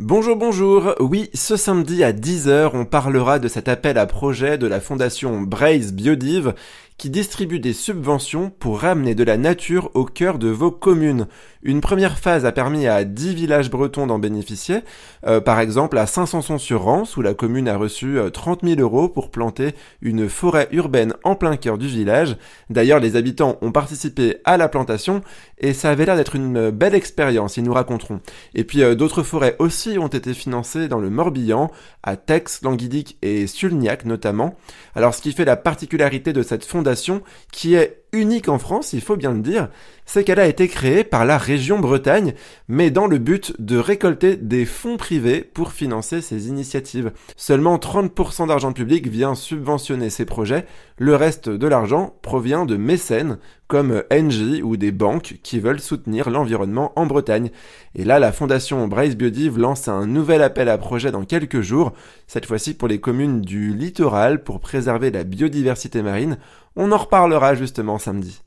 Bonjour, bonjour. Oui, ce samedi à 10h, on parlera de cet appel à projet de la fondation Braise Biodive qui distribue des subventions pour ramener de la nature au cœur de vos communes. Une première phase a permis à 10 villages bretons d'en bénéficier, euh, par exemple à Saint-Sanson-sur-Rance où la commune a reçu 30 euh, 000 euros pour planter une forêt urbaine en plein cœur du village. D'ailleurs, les habitants ont participé à la plantation et ça avait l'air d'être une belle expérience, ils nous raconteront. Et puis euh, d'autres forêts aussi ont été financées dans le Morbihan, à Tex, Languidic et Sulniac notamment. Alors ce qui fait la particularité de cette fondation qui est unique en France, il faut bien le dire, c'est qu'elle a été créée par la région Bretagne, mais dans le but de récolter des fonds privés pour financer ces initiatives. Seulement 30% d'argent public vient subventionner ces projets, le reste de l'argent provient de mécènes comme Engie ou des banques qui veulent soutenir l'environnement en Bretagne. Et là, la fondation Braise Biodive lance un nouvel appel à projet dans quelques jours, cette fois-ci pour les communes du littoral pour préserver la biodiversité marine. On en reparlera justement samedi.